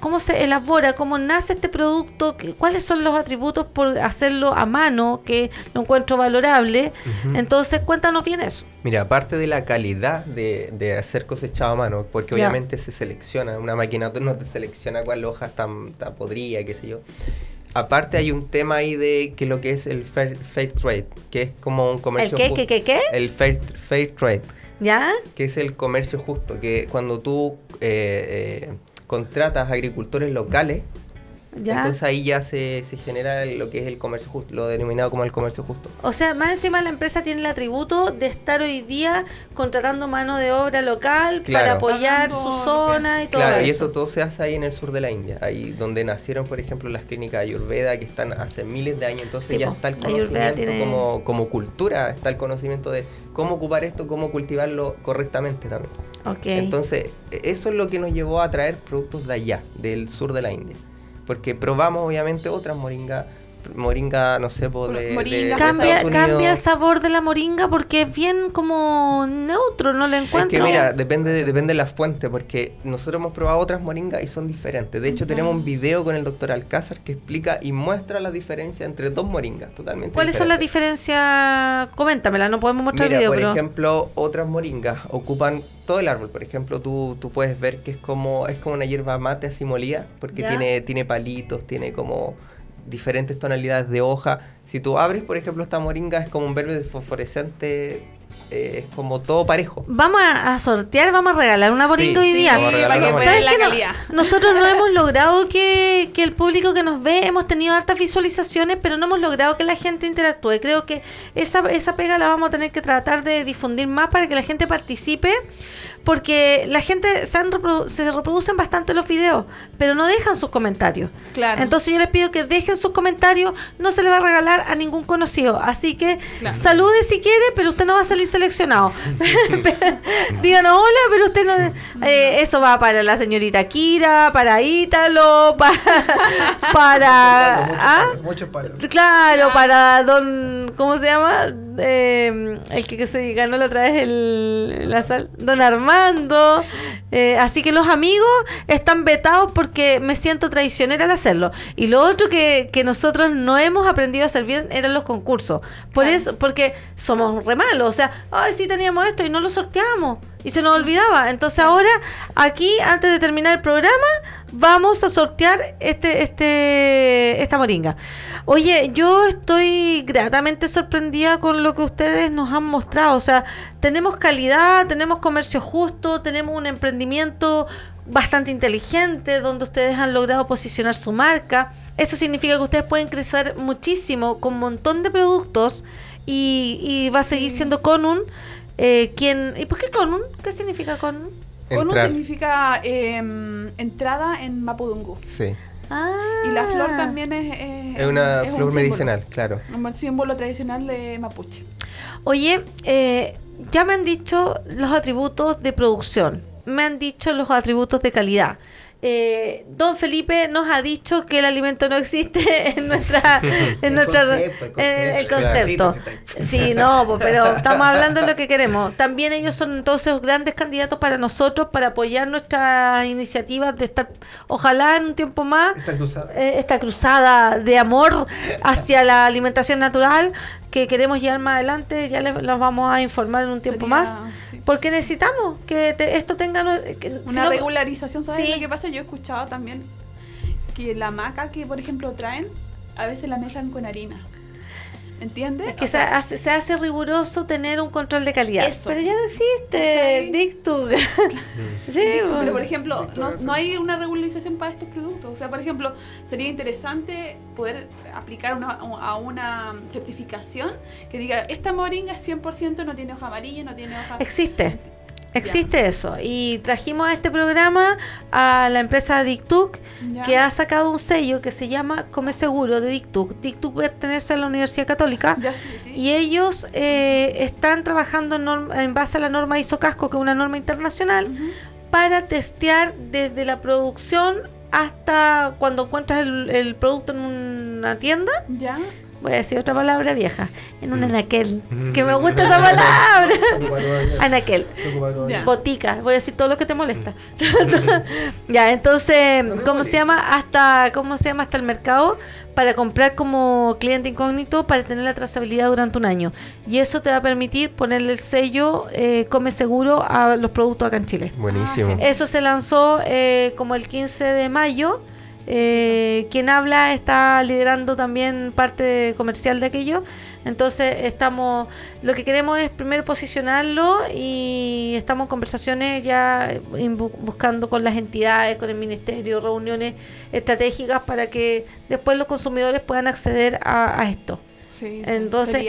cómo se elabora, cómo nace este producto, cuáles son los atributos por hacerlo a mano, que lo encuentro valorable. Entonces, cuéntanos bien eso. Mira, aparte de la calidad de, de hacer cosechado a mano, porque obviamente se selecciona, una máquina no te selecciona cuál hoja está, está podrida, qué sé yo aparte hay un tema ahí de que lo que es el fair, trade, que es como un comercio ¿El qué, qué, qué, El fair, fair trade. ¿Ya? Que es el comercio justo, que cuando tú eh, eh, contratas agricultores locales, entonces ahí ya se, se, genera lo que es el comercio justo, lo denominado como el comercio justo. O sea, más encima la empresa tiene el atributo de estar hoy día contratando mano de obra local para apoyar su zona y todo claro, y eso todo se hace ahí en el sur de la India, ahí donde nacieron, por ejemplo, las clínicas Ayurveda que están hace miles de años, entonces ya está el conocimiento como, como cultura, está el conocimiento de cómo ocupar esto, cómo cultivarlo correctamente también. Okay. Entonces, e, eso es lo que nos llevó a traer productos de allá, del sur de la India porque probamos obviamente otras moringas moringa, no sé, de, cambia, cambia el sabor de la moringa porque es bien como neutro, no le encuentro. Es que mira, depende de, depende de la fuente, porque nosotros hemos probado otras moringas y son diferentes. De hecho, tenemos un video con el doctor Alcázar que explica y muestra la diferencia entre dos moringas totalmente ¿Cuáles son las diferencias? Coméntamela, no podemos mostrar el video. Por ejemplo, otras moringas ocupan todo el árbol. Por ejemplo, tú, tú puedes ver que es como, es como una hierba mate así molida, porque tiene, tiene palitos, tiene como diferentes tonalidades de hoja. Si tú abres, por ejemplo, esta moringa es como un verde fosforescente, eh, es como todo parejo. Vamos a, sortear, vamos a regalar una moringa hoy día. ¿Sabes nosotros no hemos logrado que, que, el público que nos ve, hemos tenido hartas visualizaciones, pero no hemos logrado que la gente interactúe. Creo que esa, esa pega la vamos a tener que tratar de difundir más para que la gente participe porque la gente se, se reproducen bastante los videos, pero no dejan sus comentarios. Claro. Entonces yo les pido que dejen sus comentarios, no se le va a regalar a ningún conocido. Así que salude si quiere, pero usted no va a salir seleccionado. Díganos hola, pero usted no... Eh, eso va para la señorita Kira, para Ítalo, para... para ¿ah? muchos palos. Claro, para don... ¿Cómo se llama? Eh, el que, se ganó la otra vez el, la sal, don Armando. Eh, así que los amigos están vetados porque me siento traicionera al hacerlo. Y lo otro que, que nosotros no hemos aprendido a hacer bien eran los concursos. Por eso, porque somos re malos. O sea, ay, sí teníamos esto y no lo sorteamos. Y se nos olvidaba. Entonces ahora, aquí, antes de terminar el programa, vamos a sortear este, este, esta moringa. Oye, yo estoy gratamente sorprendida con lo que ustedes nos han mostrado. O sea, tenemos calidad, tenemos comercio justo, tenemos un emprendimiento bastante inteligente donde ustedes han logrado posicionar su marca. Eso significa que ustedes pueden crecer muchísimo con un montón de productos y, y va a seguir siendo Conun eh, quien... ¿Y por qué Conun? ¿Qué significa Conun? Conun significa em, entrada en Mapudungu. Sí. Ah. Y la flor también es... Es, una flor medicinal, claro. Un símbolo tradicional de Mapuche. Oye, eh, ya me han dicho los atributos de producción, me han dicho los atributos de calidad eh, don Felipe nos ha dicho que el alimento no existe en nuestra en el concepto, el concepto. Sí, no, pero estamos hablando de lo que queremos. También ellos son entonces grandes candidatos para nosotros para apoyar nuestras iniciativas de estar, ojalá en un tiempo más, esta cruzada, eh, esta cruzada de amor hacia la alimentación natural que queremos llevar más adelante, ya les, los vamos a informar en un tiempo más. Porque necesitamos que esto tenga una regularización. ¿Sabes lo que pasa? Yo he escuchado también que la maca que, por ejemplo, traen, a veces la mezclan con harina. ¿Entiendes? Es que se, hace, se, hace, riguroso tener un control de calidad. Pero ya no existe. Dictug. sí, Pero, por ejemplo, no, no, hay una regularización para estos productos. O sea, por ejemplo, sería interesante poder aplicar una, a una certificación que diga, esta moringa es 100% no tiene hoja amarilla, no tiene hoja... Existe. Existe eso. Y trajimos a este programa a la empresa Dictuc, que ha sacado un sello que se llama Come Seguro de Dictuc. Dictuc pertenece a la Universidad Católica. Y ellos eh, están trabajando en, base a la norma ISOCASCO, que es una norma internacional, para testear desde la producción hasta cuando encuentras el, el producto en una tienda. Voy a decir otra palabra vieja, en un mm. anaquel, que me gusta esa palabra. anaquel. Botica, voy a decir todo lo que te molesta. ya, entonces, ¿cómo se llama? Hasta ¿cómo se llama hasta el mercado para comprar como cliente incógnito para tener la trazabilidad durante un año. Y eso te va a permitir ponerle el sello eh, Come Seguro a los productos acá en Chile. Buenísimo. Eso se lanzó eh, como el 15 de mayo eh, quien habla está liderando también parte comercial de aquello. Entonces estamos, lo que queremos es primero posicionarlo y estamos en conversaciones ya buscando con las entidades, con el ministerio, reuniones estratégicas para que después los consumidores puedan acceder a esto. Entonces,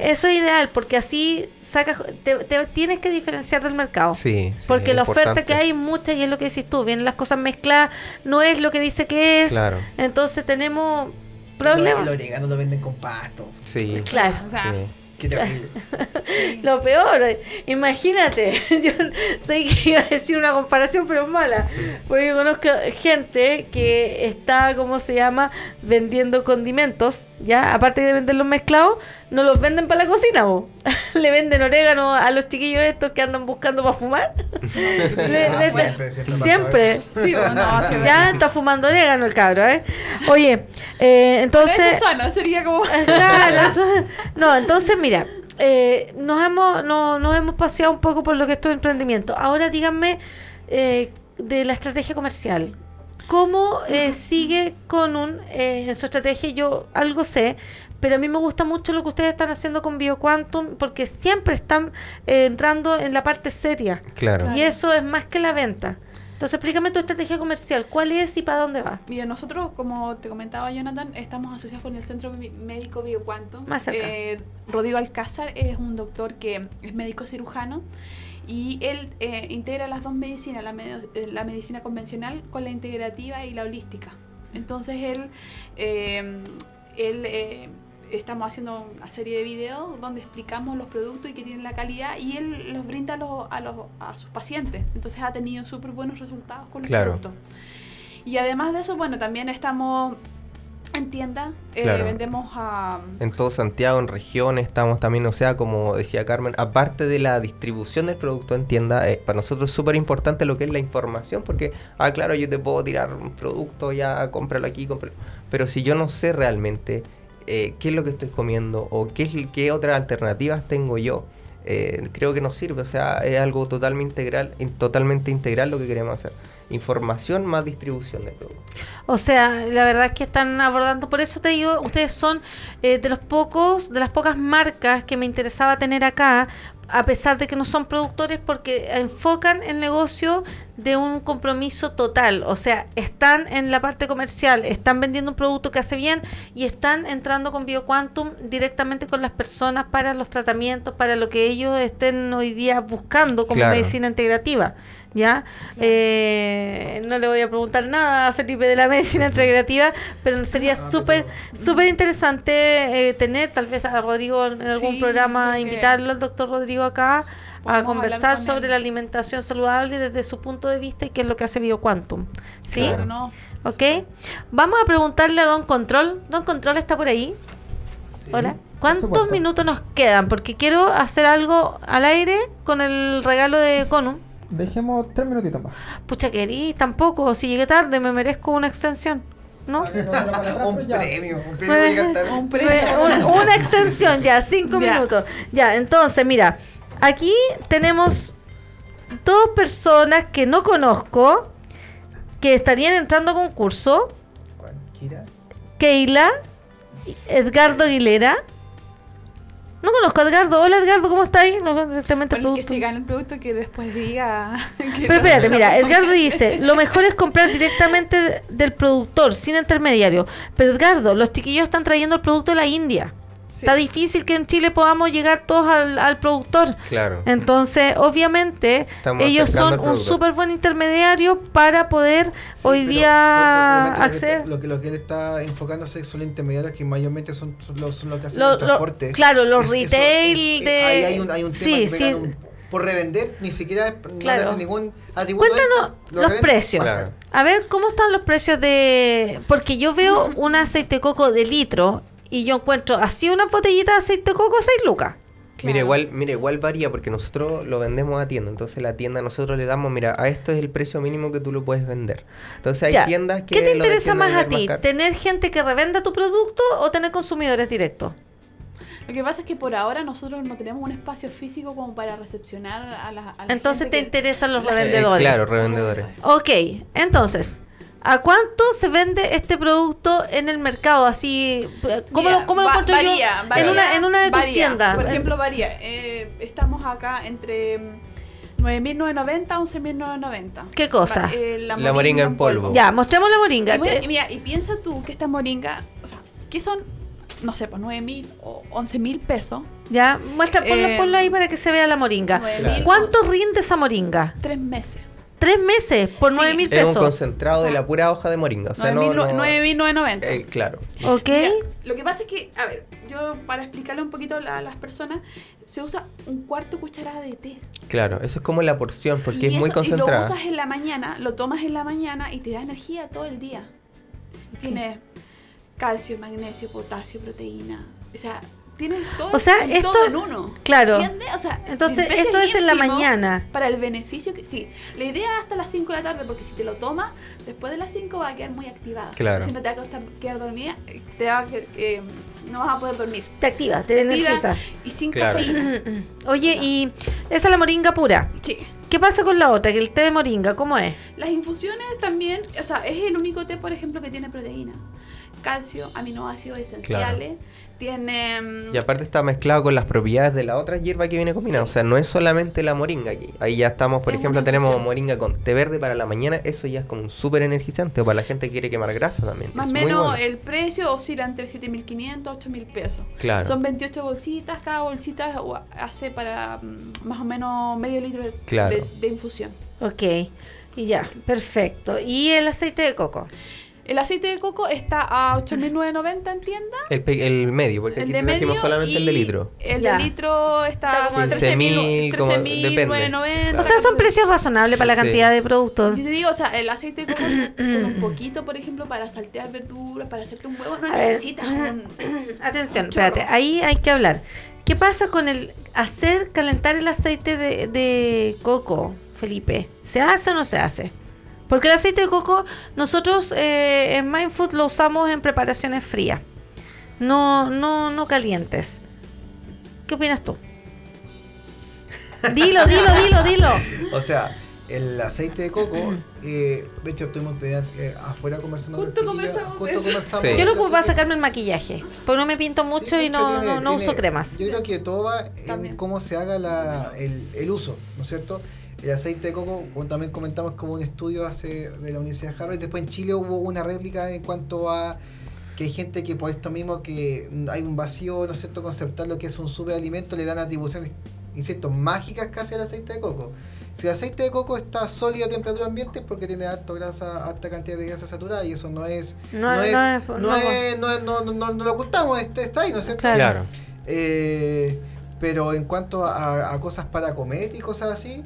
eso es ideal porque así sacas, te, tienes que diferenciar del mercado. Sí, porque la oferta que hay mucha y es lo que decís tú, vienen las cosas mezcladas, no es lo que dice que es. Entonces tenemos problemas. Lo, lo, lo venden con pasto. Sí. Claro. O sea, Qué Lo peor, imagínate, yo sé que iba a decir una comparación, pero mala, porque conozco gente que está, ¿cómo se llama?, vendiendo condimentos, ¿ya? Aparte de venderlos mezclados, no los venden para la cocina, vos. Le venden orégano a los chiquillos estos que andan buscando para fumar. siempre, Sí, ya está fumando orégano el cabro, ¿eh? Oye, eh, entonces... Eso sería como... claro, no, entonces mira, eh, nos, hemos, no, nos hemos paseado un poco por lo que es tu emprendimiento. Ahora díganme eh, de la estrategia comercial. ¿Cómo eh, sigue con un, en su estrategia? Yo algo sé, pero a mí me gusta mucho lo que ustedes están haciendo con BioQuantum porque siempre están entrando en la parte seria. Claro. Y eso es más que la venta. Entonces, explícame tu estrategia comercial. ¿Cuál es y para dónde va? Mira, nosotros, como te comentaba Jonathan, estamos asociados con el Centro Médico BioQuantum. Más cerca. Eh, Rodrigo Alcázar es un doctor que es médico cirujano y él eh, integra las dos medicinas, la, eh, la, medicina convencional con la integrativa y la holística. Entonces, él, él estamos haciendo una serie de videos donde explicamos los productos y que tienen la calidad y él los brinda a, los, a, los, a sus pacientes. Entonces ha tenido súper buenos resultados con los productos. Y además de eso, bueno, también estamos en tienda, eh, vendemos a... En todo Santiago, en región, estamos también, o sea, como decía Carmen, aparte de la distribución del producto en tienda, eh, para nosotros es súper importante lo que es la información, porque, ah, claro, yo te puedo tirar un producto, ya, cómpralo aquí, cómpralo. Pero si yo no sé realmente eh, qué es lo que estoy comiendo o qué, qué otras alternativas tengo yo. eh, creo que nos sirve. O sea, es algo totalmente integral, totalmente integral lo que queremos hacer información más distribución de productos. O sea, la verdad es que están abordando, por eso te digo, ustedes son eh, de los pocos, de las pocas marcas que me interesaba tener acá, a pesar de que no son productores, porque enfocan el negocio de un compromiso total. O sea, están en la parte comercial, están vendiendo un producto que hace bien y están entrando con BioQuantum directamente con las personas para los tratamientos, para lo que ellos estén hoy día buscando como medicina integrativa. ¿Ya? Eh, no le voy a preguntar nada a Felipe de la medicina integrativa, pero sería súper súper interesante eh, tener tal vez a Rodrigo en algún programa, invitarlo al doctor Rodrigo acá a conversar sobre la alimentación saludable desde su punto de vista y qué es lo que hace BioQuantum. ¿Sí? Claro, no. ¿Ok? Vamos a preguntarle a Don Control. Don Control está por ahí. Hola. ¿Cuántos minutos nos quedan? Porque quiero hacer algo al aire con el regalo de Conum. Dejemos tres minutitos más. Pucha, querís, tampoco. Si llegué tarde, me merezco una extensión. ¿No? un, premio, un premio, una extensión, ya, cinco minutos. Ya, entonces, mira, aquí tenemos dos personas que no conozco que estarían entrando a concurso. Keila, Edgardo Aguilera no conozco a Edgardo. Hola Edgardo, ¿cómo está ahí? No directamente el producto. que se gane el producto que después diga. Pero espérate, mira, Edgardo dice: lo mejor es comprar directamente del productor, sin intermediario. Pero Edgardo, los chiquillos están trayendo el producto de la India. Está difícil que en Chile podamos llegar todos al, productor. Claro. Entonces, obviamente, ellos son un súper buen intermediario para poder hoy día acceder. Lo que, lo que él está enfocándose son los intermediarios que mayormente son, los, que hacen el transporte. claro, los retail de... hay, un, hay un tema que sí. por revender, ni siquiera claro. no ningún Cuéntanos los precios. A ver, ¿cómo están los precios de...? Porque yo veo un aceite de coco de litro y yo encuentro así una botellita de aceite de coco 6 lucas. Mira, igual, mira, igual varía porque nosotros lo vendemos a tienda. Entonces la tienda nosotros le damos, mira, a esto es el precio mínimo que tú lo puedes vender. Entonces hay tiendas que... ¿Qué te interesa más a ti? ¿Tener gente que revenda tu producto o tener consumidores directos? Lo que pasa es que por ahora nosotros no tenemos un espacio físico como para recepcionar a la, Entonces te interesan los revendedores. claro, revendedores. Ok, entonces, ¿A cuánto se vende este producto en el mercado? Así, ¿cómo, lo, cómo lo encuentro varía, yo? en, una, en una de tus tiendas. Por ejemplo, varía. Eh, estamos acá entre 9.990 a 11.990. ¿Qué cosa? Eh, la, moringa, en polvo. Ya, mostremos la moringa. Y, mira, y piensa tú que esta moringa, o sea, que son, no sé, pues 9.000 o 11.000 pesos. Ya, muestra, ponlo, eh, ponlo, ahí para que se vea la moringa. ¿Cuánto rinde esa moringa? Tres meses. Tres meses por nueve mil pesos. Es un concentrado de la pura hoja de moringa. O sea, 9.990. Eh, claro. Ok. lo que pasa es que, a ver, yo para explicarle un poquito a, las personas, se usa un cuarto cucharada de té. Claro, eso es como la porción, porque es muy concentrada. Y lo usas en la mañana, lo tomas en la mañana y te da energía todo el día. Tiene calcio, magnesio, potasio, proteína. O sea, Tienes todo, o sea, esto, en uno. Claro. O sea, Entonces, esto es en la mañana. Para el beneficio que. Sí, la idea hasta las 5 de la tarde, porque si te lo tomas, después de las 5 va a quedar muy activada. Claro. Si no te va a costar quedar dormida, te va a, eh, no vas a poder dormir. Te activa, te, energiza. Y sin claro. Oye, y esa es la moringa pura. Sí. ¿Qué pasa con la otra? Que el té de moringa, ¿cómo es? Las infusiones también, o sea, es el único té, por ejemplo, que tiene proteína calcio, aminoácidos esenciales, tiene... Mm, y aparte está mezclado con las propiedades de la otra hierba que viene combinada. O sea, no es solamente la moringa aquí. Ahí ya estamos, por ejemplo, tenemos moringa con té verde para la mañana. Eso ya es como un súper energizante. O para la gente que quiere quemar grasa también. Más o menos el precio oscila entre 7.500 8.000 pesos. Claro. Son 28 bolsitas. Cada bolsita hace para mm, más o menos medio litro de, de infusión. Ok. Y ya, perfecto. ¿Y el aceite de coco? El aceite de coco está a 8.990 en tienda. El, el medio, porque aquí trajimos solamente el de litro. El de litro está, como a 13.990. O sea, son precios razonables para la cantidad de productos. Yo te digo, o sea, el aceite de coco un poquito, por ejemplo, para saltear verduras, para hacerte un huevo, no necesitas un... Atención, espérate, ahí hay que hablar. ¿Qué pasa con el hacer calentar el aceite de, de coco, Felipe? ¿Se hace o no se hace? Porque el aceite de coco nosotros eh, en Mindfood lo usamos en preparaciones frías, no, no, no calientes. ¿Qué opinas tú? Dilo, dilo, dilo, dilo. O sea, el aceite de coco, eh, de hecho estuvimos de, eh, afuera conversando chiquillas, conversamos eso. conversamos Sí. Yo lo ocupo para sacarme el maquillaje. Porque no me pinto mucho y no, tiene- no, no tiene- uso cremas. Yo creo que todo va en También. cómo se haga la, el, el uso, ¿no es cierto? El aceite de coco, como también comentamos como un estudio hace de la Universidad de Harvard, después en Chile hubo una réplica en cuanto a que hay gente que por esto mismo que hay un vacío, ¿no es cierto?, conceptual lo que es un superalimento, le dan atribuciones, insisto, mágicas casi al aceite de coco. Si el aceite de coco está sólido a temperatura ambiente es porque tiene alta grasa, alta cantidad de grasa saturada y eso no es No, no, es, no es- no, es- no es- no- no- no- no lo ocultamos, está, está ahí, ¿no es cierto? Claro. Claro. Eh, pero en cuanto a, a cosas para comer y cosas así,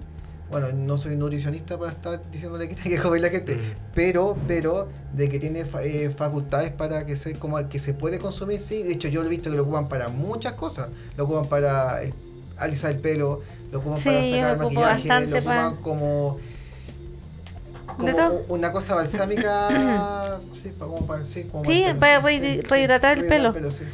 bueno, no soy nutricionista para estar diciéndole que tiene que comer la gente, Mm. pero, pero de que tiene fa- eh, facultades para que se, como que se puede consumir, sí. De hecho, yo lo he visto que lo ocupan para muchas cosas. Lo ocupan para el- alisar el pelo, lo ocupan Sí, para sacar maquillaje, lo ocupan pa- como como una cosa balsámica, sí, para, como para, sí, como Sí, el pelo, para sí, rehi- sí, rehidratar el rehidratar pelo. sí.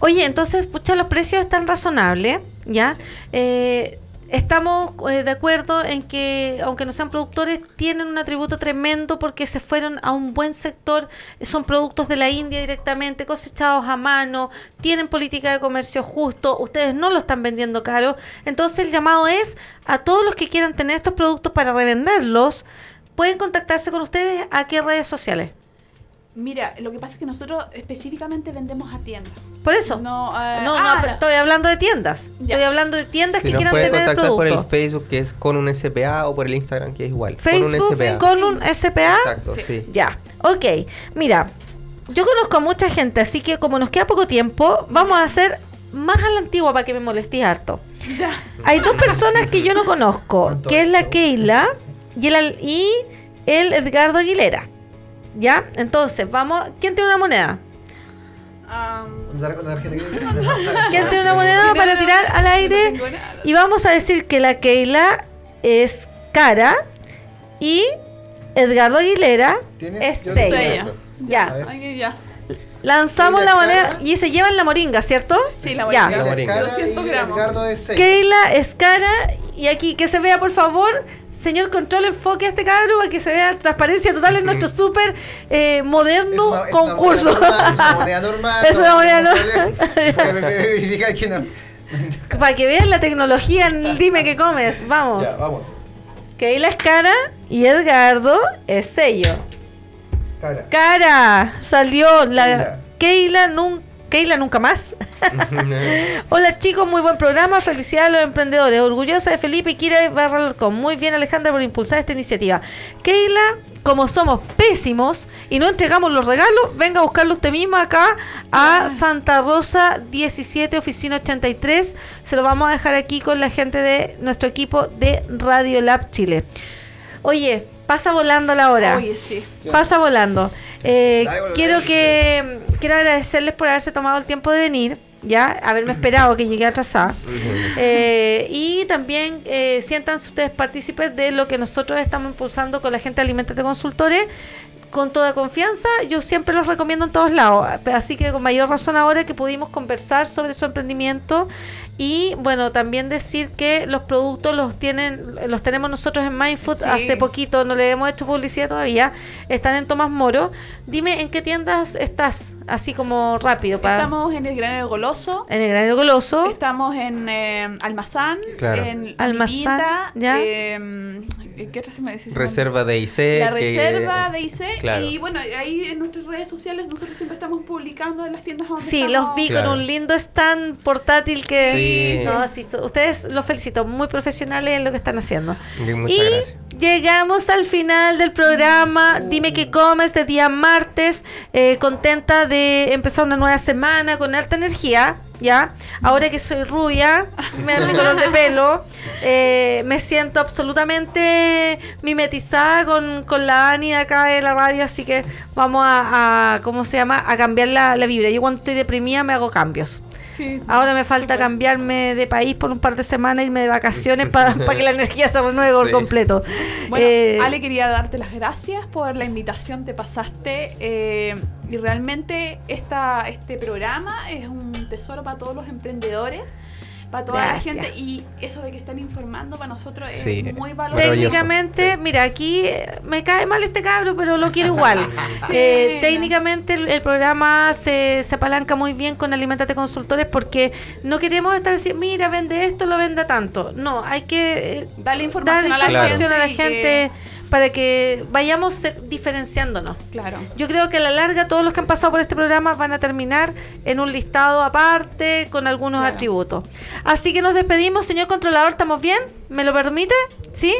Oye, entonces, pucha, los precios están razonables, ¿ya? Eh, estamos eh, de acuerdo en que, aunque no sean productores, tienen un atributo tremendo porque se fueron a un buen sector, son productos de la India directamente, cosechados a mano, tienen política de comercio justo, ustedes no lo están vendiendo caro. Entonces, el llamado es a todos los que quieran tener estos productos para revenderlos, pueden contactarse con ustedes a qué redes sociales. Mira, lo que pasa es que nosotros específicamente vendemos a tiendas. Por eso. No, eh, No, ah, no, pero estoy hablando de tiendas. Ya. Estoy hablando de tiendas Si que quieran tener el contactar por el producto. Facebook que es con un SPA o por el Instagram que es igual. Facebook con un SPA. con un SPA. Exacto, Sí. sí. Ya, ok. Mira, yo conozco a mucha gente, así que como nos queda poco tiempo, vamos a hacer más a la antigua para que me molestes harto. ya. Hay dos personas que yo no conozco, ¿Cuánto que es la? Keila y el, y el Edgardo Aguilera. ¿Ya? Entonces, vamos. ¿Quién tiene una moneda? Crédito. ¿Quién tiene una moneda para tirar al aire? Y vamos a decir que la Keila es cara y Edgardo Aguilera es Yo sello. Sello. A Ya, lanzamos Keila la moneda cara. y se llevan la moringa, ¿cierto? Sí, la voy Ya. La moringa. es cara 200 y gramos. Edgardo es seis. Keila es cara y aquí que se vea por favor, señor control, enfoque a este cabro para que se vea transparencia total en nuestro súper eh, Es moderno una- es concurso. Es una moneda normal. Es una moneda normal. problema. Puede verificar que no. para que vean la tecnología en dime que comes, vamos. Ya, vamos. Keila es cara y Edgardo es sello. Cara. Cara, salió la Keila. Keila, nun- Keila nunca más. Hola chicos, muy buen programa. Felicidades a los emprendedores. Orgullosa de Felipe y Kira Barralcón. Muy bien Alejandra por impulsar esta iniciativa. Keila, como somos pésimos y no entregamos los regalos, venga a buscarlo usted mismo acá a Santa Rosa 17, oficina 83. Se lo vamos a dejar aquí con la gente de nuestro equipo de Radio Lab Chile. Oye, pasa volando la hora. Oye, sí. Pasa volando. Eh, quiero que quiero agradecerles por haberse tomado el tiempo de venir, ya, haberme esperado que llegué atrasada. Eh, y también eh, siéntanse ustedes partícipes de lo que nosotros estamos impulsando con la gente de Alimentate Consultores. Con toda confianza, yo siempre los recomiendo en todos lados. Así que con mayor razón ahora que pudimos conversar sobre su emprendimiento y bueno, también decir que los productos los tienen, los tenemos nosotros en Mindfood Sí. hace poquito, no le hemos hecho publicidad todavía. Están en Tomás Moro. Dime en qué tiendas estás, así como rápido para Estamos en el Granero Goloso. en el Granero Goloso. Estamos en eh, Almazán, Claro. en Almazán, ya. eh, ¿Qué otra se me decís? Reserva de IC. La que- reserva de IC. Claro. Y bueno, ahí en nuestras redes sociales nosotros siempre estamos publicando en las tiendas donde Sí, estamos. los vi Claro. con un lindo stand portátil que... Sí. No, sí, so- ustedes los felicito, muy profesionales en lo que están haciendo. Y Muchas y gracias. llegamos al final del programa. Dime qué comes de día martes. Eh, contenta de empezar una nueva semana con harta energía. ¿Ya? Ahora que soy rubia, me da mi color de pelo, eh, me siento absolutamente mimetizada con, con la Ani de acá de la radio, así que vamos a, a ¿cómo se llama? A cambiar la, la vibra. Yo cuando estoy deprimida me hago cambios. Sí. Ahora me falta cambiarme de país por un par de semanas, irme de vacaciones para que la energía se renueve por Sí. completo. Bueno, Eh, Ale, quería darte las gracias por la invitación, te pasaste. eh, y realmente esta, este programa es un tesoro para todos los emprendedores. Para toda la gente. Y eso de que están informando para nosotros es muy valioso. Técnicamente, mira, aquí eh, me cae mal este cabro, pero lo quiero igual. Eh, técnicamente el, programa se, se, apalanca muy bien con Alimentate Consultores porque no queremos estar diciendo, mira, vende esto, lo venda tanto. No, hay que eh, darle información, a, la información a la gente para que vayamos diferenciándonos. Claro. Yo creo que a la larga todos los que han pasado por este programa van a terminar en un listado aparte con algunos atributos. Así que nos despedimos, señor controlador, ¿estamos bien? ¿Me lo permite? ¿Sí?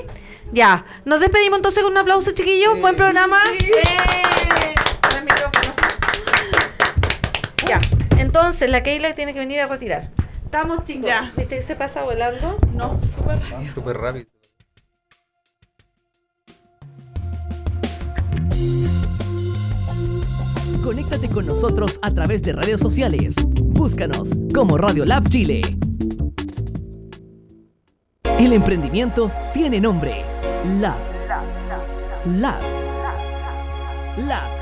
Ya. Nos despedimos entonces con un aplauso, chiquillos. Buen programa. ¡Eh! Ya. Entonces la Keila tiene que venir a retirar. Estamos, chicos. Ya. ¿Viste se pasa volando? No, súper rápido. Súper rápido. Conéctate con nosotros a través de redes sociales. Búscanos como Radio Lab Chile. El emprendimiento tiene nombre. Lab. Lab. Lab.